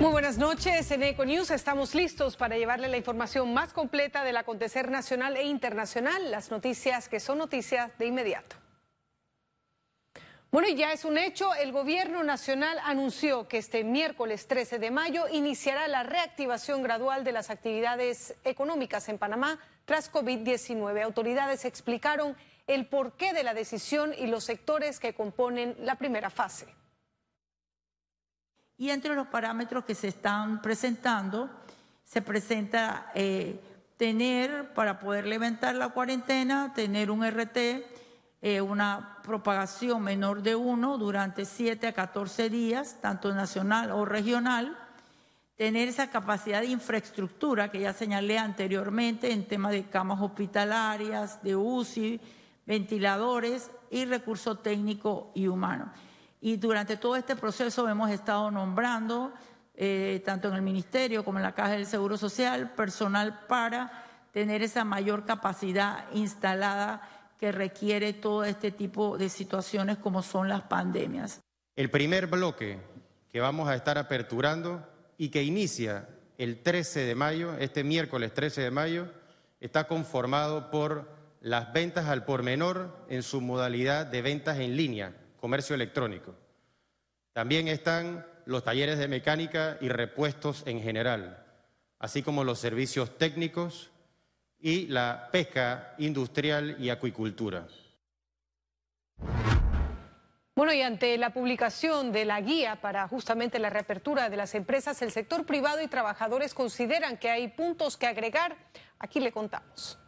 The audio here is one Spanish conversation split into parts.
Muy buenas noches, en Eco News estamos listos para llevarle la información más completa del acontecer nacional e internacional, las noticias que son noticias de inmediato. Bueno, y ya es un hecho, el gobierno nacional anunció que este miércoles 13 de mayo iniciará la reactivación gradual de las actividades económicas en Panamá tras COVID-19. Autoridades explicaron el porqué de la decisión y los sectores que componen la primera fase. Y entre los parámetros que se están presentando, se presenta eh, tener, para poder levantar la cuarentena, tener un RT, eh, una propagación menor de uno durante 7 a 14 días, tanto nacional o regional, tener esa capacidad de infraestructura que ya señalé anteriormente en temas de camas hospitalarias, de UCI, ventiladores y recurso técnico y humano. Y durante todo este proceso hemos estado nombrando, eh, tanto en el Ministerio como en la Caja del Seguro Social, personal para tener esa mayor capacidad instalada que requiere todo este tipo de situaciones como son las pandemias. El primer bloque que vamos a estar aperturando y que inicia el 13 de mayo, este miércoles 13 de mayo, está conformado por las ventas al por menor en su modalidad de ventas en línea, comercio electrónico. También están los talleres de mecánica y repuestos en general, así como los servicios técnicos y la pesca industrial y acuicultura. Bueno, y ante la publicación de la guía para justamente la reapertura de las empresas, el sector privado y trabajadores consideran que hay puntos que agregar. Aquí le contamos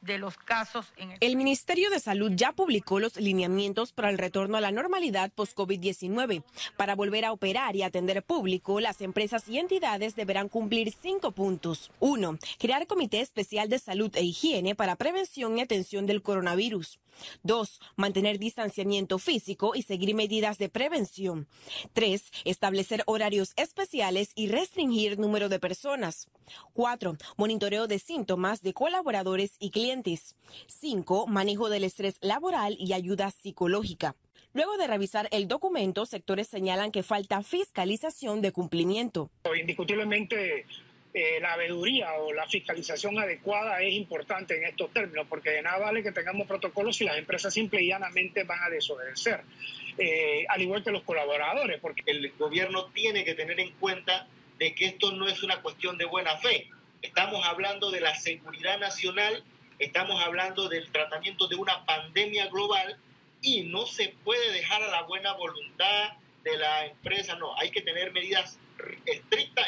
de los casos en el... Ministerio de Salud ya publicó los lineamientos para el retorno a la normalidad post-COVID-19. Para volver a operar y atender público, las empresas y entidades deberán cumplir cinco puntos. Uno, crear comité especial de salud e higiene para prevención y atención del coronavirus. Dos, mantener distanciamiento físico y seguir medidas de prevención. Tres, establecer horarios especiales y restringir número de personas. Cuatro, monitoreo de síntomas de colaboradores y clientes. Cinco, manejo del estrés laboral y ayuda psicológica. Luego de revisar el documento, sectores señalan que falta fiscalización de cumplimiento. Indiscutiblemente eh, la veeduría o la fiscalización adecuada es importante en estos términos, porque de nada vale que tengamos protocolos si las empresas simple y llanamente van a desobedecer, eh, al igual que los colaboradores. Porque el gobierno tiene que tener en cuenta de que esto no es una cuestión de buena fe. Estamos hablando de la seguridad nacional, estamos hablando del tratamiento de una pandemia global y no se puede dejar a la buena voluntad de la empresa, no, hay que tener medidas estricta.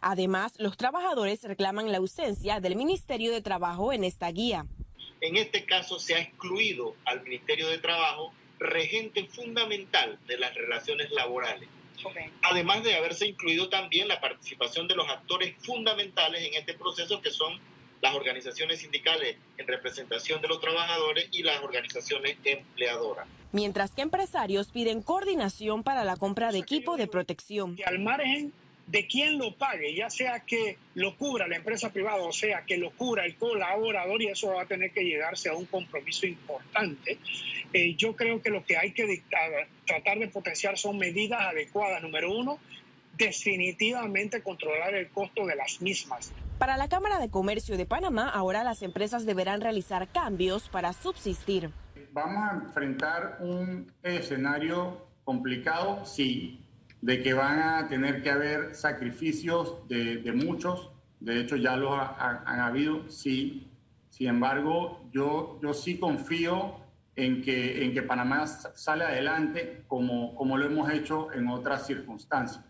Además, los trabajadores reclaman la ausencia del Ministerio de Trabajo en esta guía. En este caso se ha excluido al Ministerio de Trabajo, regente fundamental de las relaciones laborales. Además de haberse incluido también la participación de los actores fundamentales en este proceso, que son las organizaciones sindicales en representación de los trabajadores y las organizaciones empleadoras. Mientras que empresarios piden coordinación para la compra de equipo de protección. al margen de quién lo pague, ya sea que lo cubra la empresa privada o sea que lo cubra el colaborador y eso va a tener que llegarse a un compromiso importante. Eh, yo creo que lo que hay que tratar de potenciar son medidas adecuadas. Número uno, definitivamente controlar el costo de las mismas. Para la Cámara de Comercio de Panamá, ahora las empresas deberán realizar cambios para subsistir. Vamos a enfrentar un escenario complicado, sí, de que van a tener que haber sacrificios de, muchos, de hecho ya los han habido, sí. Sin embargo, yo, yo sí confío en que, en que Panamá sale adelante como, como lo hemos hecho en otras circunstancias.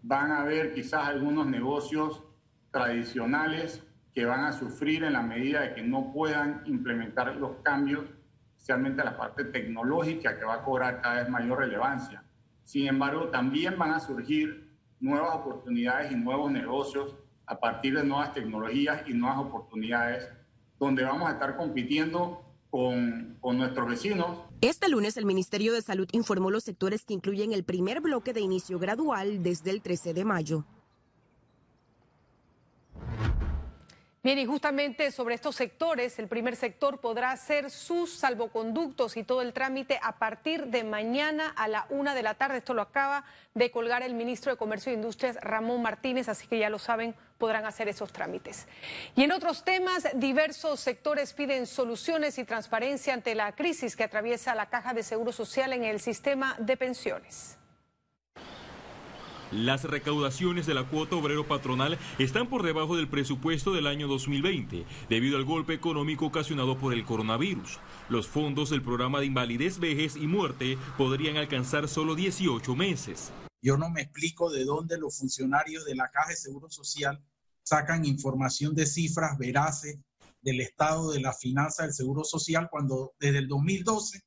Van a haber quizás algunos negocios tradicionales que van a sufrir en la medida de que no puedan implementar los cambios, especialmente la parte tecnológica que va a cobrar cada vez mayor relevancia. Sin embargo, también van a surgir nuevas oportunidades y nuevos negocios a partir de nuevas tecnologías y nuevas oportunidades donde vamos a estar compitiendo con, con, nuestros vecinos. Este lunes el Ministerio de Salud informó los sectores que incluyen el primer bloque de inicio gradual desde el 13 de mayo. Bien, y justamente sobre estos sectores, el primer sector podrá hacer sus salvoconductos y todo el trámite a partir de mañana a la una de la tarde. Esto lo acaba de colgar el ministro de Comercio e Industrias, Ramón Martínez, así que ya lo saben, podrán hacer esos trámites. Y en otros temas, diversos sectores piden soluciones y transparencia ante la crisis que atraviesa la Caja de Seguro Social en el sistema de pensiones. Las recaudaciones de la cuota obrero patronal están por debajo del presupuesto del año 2020 debido al golpe económico ocasionado por el coronavirus. Los fondos del programa de invalidez, vejez y muerte podrían alcanzar solo 18 meses. Yo no me explico de dónde los funcionarios de la Caja de Seguro Social sacan información de cifras veraces del estado de la finanza del Seguro Social cuando desde el 2012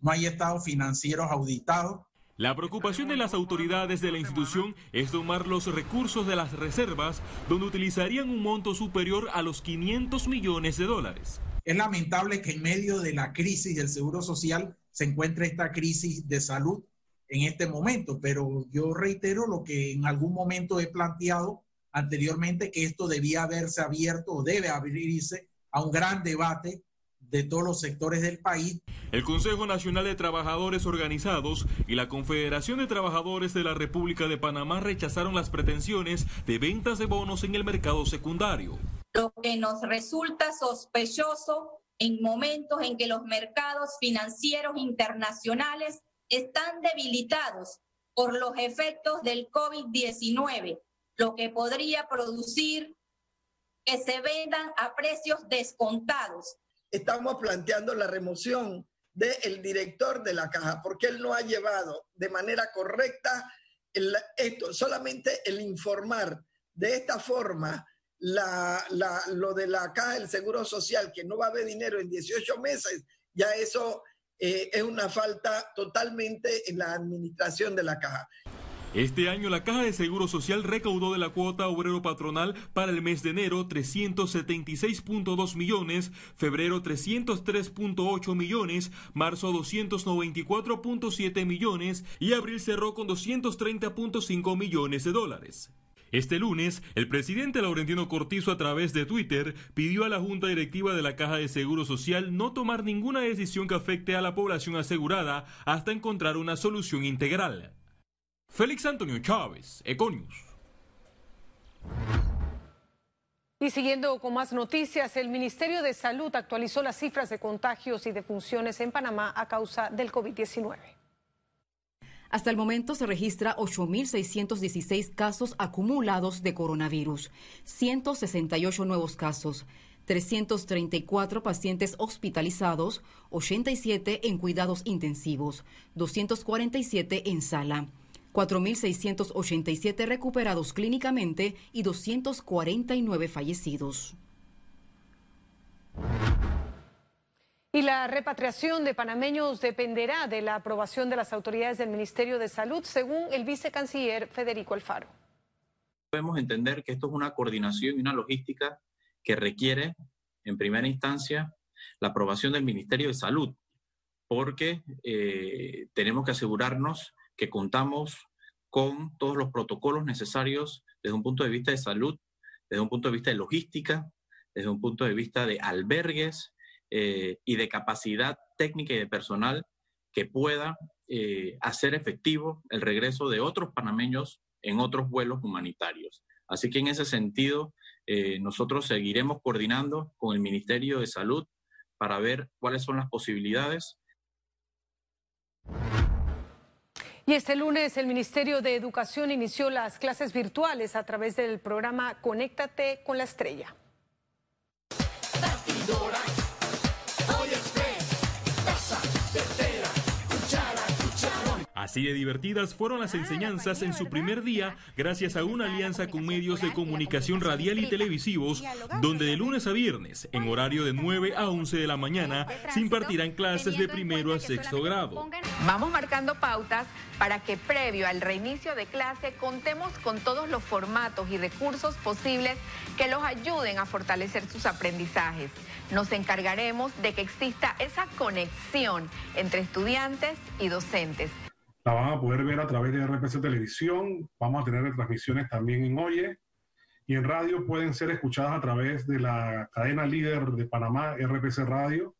no hay estados financieros auditados la preocupación de las autoridades de la institución es tomar los recursos de las reservas, donde utilizarían un monto superior a los 500 millones de dólares. Es lamentable que en medio de la crisis del Seguro Social se encuentre esta crisis de salud en este momento, pero yo reitero lo que en algún momento he planteado anteriormente, que esto debía haberse abierto o debe abrirse a un gran debate de todos los sectores del país. El Consejo Nacional de Trabajadores Organizados y la Confederación de Trabajadores de la República de Panamá rechazaron las pretensiones de ventas de bonos en el mercado secundario. Lo que nos resulta sospechoso en momentos en que los mercados financieros internacionales están debilitados por los efectos del COVID-19, lo que podría producir que se vendan a precios descontados estamos planteando la remoción del director de la caja, porque él no ha llevado de manera correcta esto, solamente el informar de esta forma lo de la caja del Seguro Social, que no va a haber dinero en 18 meses, ya eso eh, es una falta totalmente en la administración de la caja. Este año la Caja de Seguro Social recaudó de la cuota obrero patronal para el mes de enero 376.2 millones, febrero 303.8 millones, marzo 294.7 millones y abril cerró con 230.5 millones de dólares. Este lunes, el presidente Laurentino Cortizo a través de Twitter pidió a la Junta Directiva de la Caja de Seguro Social no tomar ninguna decisión que afecte a la población asegurada hasta encontrar una solución integral. Félix Antonio Chávez, Econius. Y siguiendo con más noticias, el Ministerio de Salud actualizó las cifras de contagios y defunciones en Panamá a causa del COVID-19. Hasta el momento se registra 8.616 casos acumulados de coronavirus, 168 nuevos casos, 334 pacientes hospitalizados, 87 en cuidados intensivos, 247 en sala. 4.687 recuperados clínicamente y 249 fallecidos. Y la repatriación de panameños dependerá de la aprobación de las autoridades del Ministerio de Salud, según el vicecanciller Federico Alfaro. Podemos entender que esto es una coordinación y una logística que requiere, en primera instancia, la aprobación del Ministerio de Salud, porque eh, tenemos que asegurarnos que contamos con todos los protocolos necesarios desde un punto de vista de salud, desde un punto de vista de logística, desde un punto de vista de albergues eh, y de capacidad técnica y de personal que pueda eh, hacer efectivo el regreso de otros panameños en otros vuelos humanitarios. Así que en ese sentido, eh, nosotros seguiremos coordinando con el Ministerio de Salud para ver cuáles son las posibilidades y este lunes el Ministerio de Educación inició las clases virtuales a través del programa Conéctate con la Estrella. Así de divertidas fueron las enseñanzas en su primer día gracias a una alianza con medios de comunicación radial y televisivos, donde de lunes a viernes, en horario de 9 a 11 de la mañana, se impartirán clases de primero a sexto grado. Vamos marcando pautas para que previo al reinicio de clase contemos con todos los formatos y recursos posibles que los ayuden a fortalecer sus aprendizajes. Nos encargaremos de que exista esa conexión entre estudiantes y docentes la van a poder ver a través de RPC Televisión. Vamos a tener transmisiones también en Oye y en radio pueden ser escuchadas a través de la cadena líder de Panamá, RPC Radio,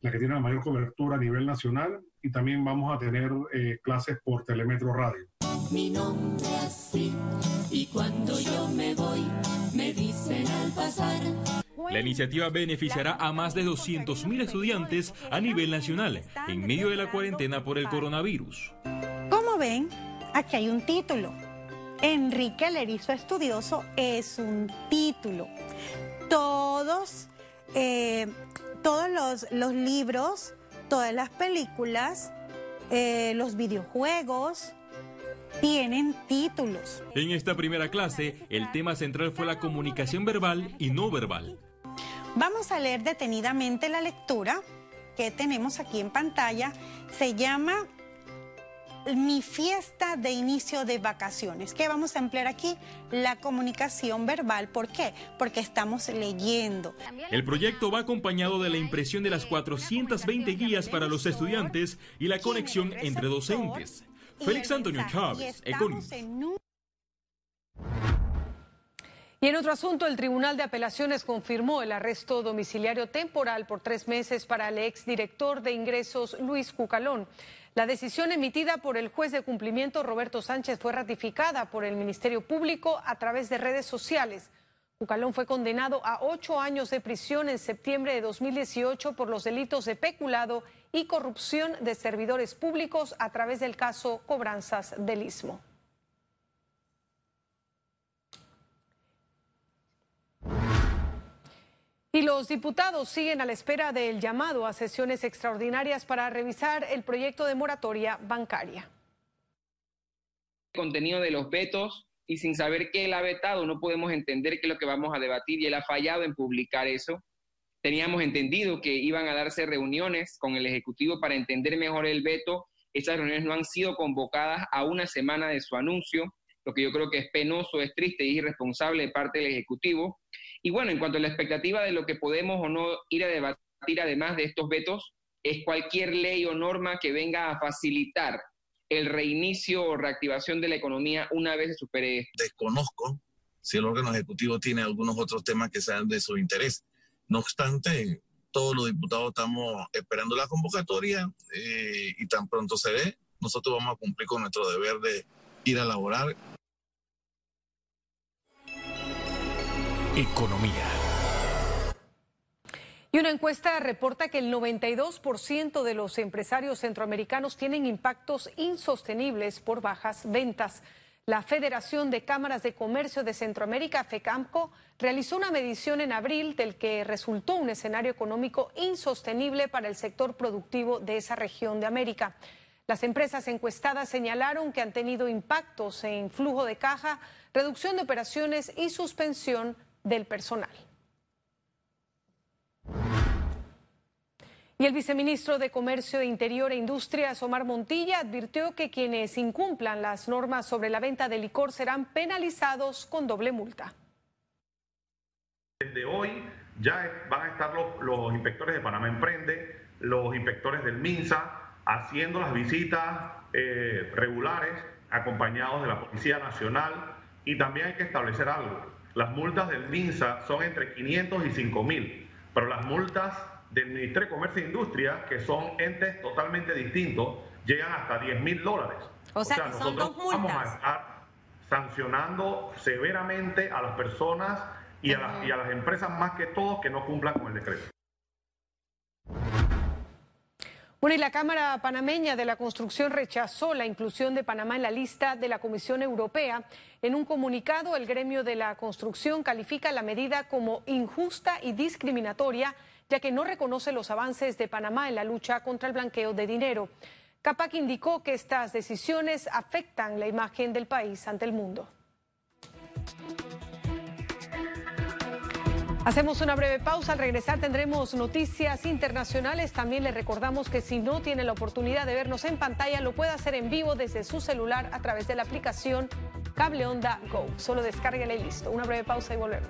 la que tiene la mayor cobertura a nivel nacional, y también vamos a tener eh, clases por Telemetro Radio. Mi nombre así, y cuando yo me voy, me dicen al pasar. La iniciativa beneficiará a más de 200.000 estudiantes a nivel nacional en medio de la cuarentena por el coronavirus. Como ven, aquí hay un título Enrique el Erizo Estudioso es un título. Todos, eh, todos los, libros, todas las películas, eh, los videojuegos, tienen títulos. En esta primera clase, el tema central fue la comunicación verbal y no verbal. Vamos a leer detenidamente la lectura que tenemos aquí en pantalla. Se llama mi fiesta de inicio de vacaciones. ¿Qué vamos a emplear aquí? La comunicación verbal. ¿Por qué? Porque estamos leyendo. El proyecto va acompañado de la impresión de las 420 guías para los estudiantes y la conexión entre docentes. Félix Antonio Chávez, Econius. Y en otro asunto, el Tribunal de Apelaciones confirmó el arresto domiciliario temporal por tres meses para el exdirector de ingresos Luis Cucalón. La decisión emitida por el juez de cumplimiento Roberto Sánchez fue ratificada por el Ministerio Público a través de redes sociales. Cucalón fue condenado a ocho años de prisión en septiembre de 2018 por los delitos de peculado y corrupción de servidores públicos a través del caso Cobranzas del Istmo. Y los diputados siguen a la espera del llamado a sesiones extraordinarias para revisar el proyecto de moratoria bancaria. El contenido de los vetos y sin saber qué él ha vetado no podemos entender qué es lo que vamos a debatir y él ha fallado en publicar eso. Teníamos entendido que iban a darse reuniones con el Ejecutivo para entender mejor el veto. Esas reuniones no han sido convocadas a una semana de su anuncio, lo que yo creo que es penoso, es triste y irresponsable de parte del Ejecutivo. Y bueno, en cuanto a la expectativa de lo que podemos o no ir a debatir además de estos vetos, es cualquier ley o norma que venga a facilitar el reinicio o reactivación de la economía una vez se supere. Desconozco si el órgano ejecutivo tiene algunos otros temas que sean de su interés. No obstante, todos los diputados estamos esperando la convocatoria eh, y tan pronto se ve, nosotros vamos a cumplir con nuestro deber de ir a laborar Economía. Y una encuesta reporta que el 92% de los empresarios centroamericanos tienen impactos insostenibles por bajas ventas. La Federación de Cámaras de Comercio de Centroamérica, FECAMCO, realizó una medición en abril del que resultó un escenario económico insostenible para el sector productivo de esa región de América. Las empresas encuestadas señalaron que han tenido impactos en flujo de caja, reducción de operaciones y suspensión del personal. Y el viceministro de Comercio de Interior e Industria, Omar Montilla, advirtió que quienes incumplan las normas sobre la venta de licor serán penalizados con doble multa. Desde hoy ya van a estar los, inspectores de Panamá Emprende, los inspectores del MINSA, haciendo las visitas eh, regulares acompañados de la Policía Nacional y también hay que establecer algo las multas del MINSA son entre 500 y 5 mil, pero las multas del Ministerio de Comercio e Industria, que son entes totalmente distintos, llegan hasta 10 mil dólares. O sea, que son dos multas. vamos a estar sancionando severamente a las personas y a, las, y a las empresas más que todos que no cumplan con el decreto. Bueno, y la Cámara Panameña de la Construcción rechazó la inclusión de Panamá en la lista de la Comisión Europea. En un comunicado, el gremio de la construcción califica la medida como injusta y discriminatoria, ya que no reconoce los avances de Panamá en la lucha contra el blanqueo de dinero. Capac indicó que estas decisiones afectan la imagen del país ante el mundo. Hacemos una breve pausa. Al regresar tendremos noticias internacionales. También le recordamos que si no tiene la oportunidad de vernos en pantalla, lo puede hacer en vivo desde su celular a través de la aplicación Cable Onda Go. Solo descárguela y listo. Una breve pausa y volvemos.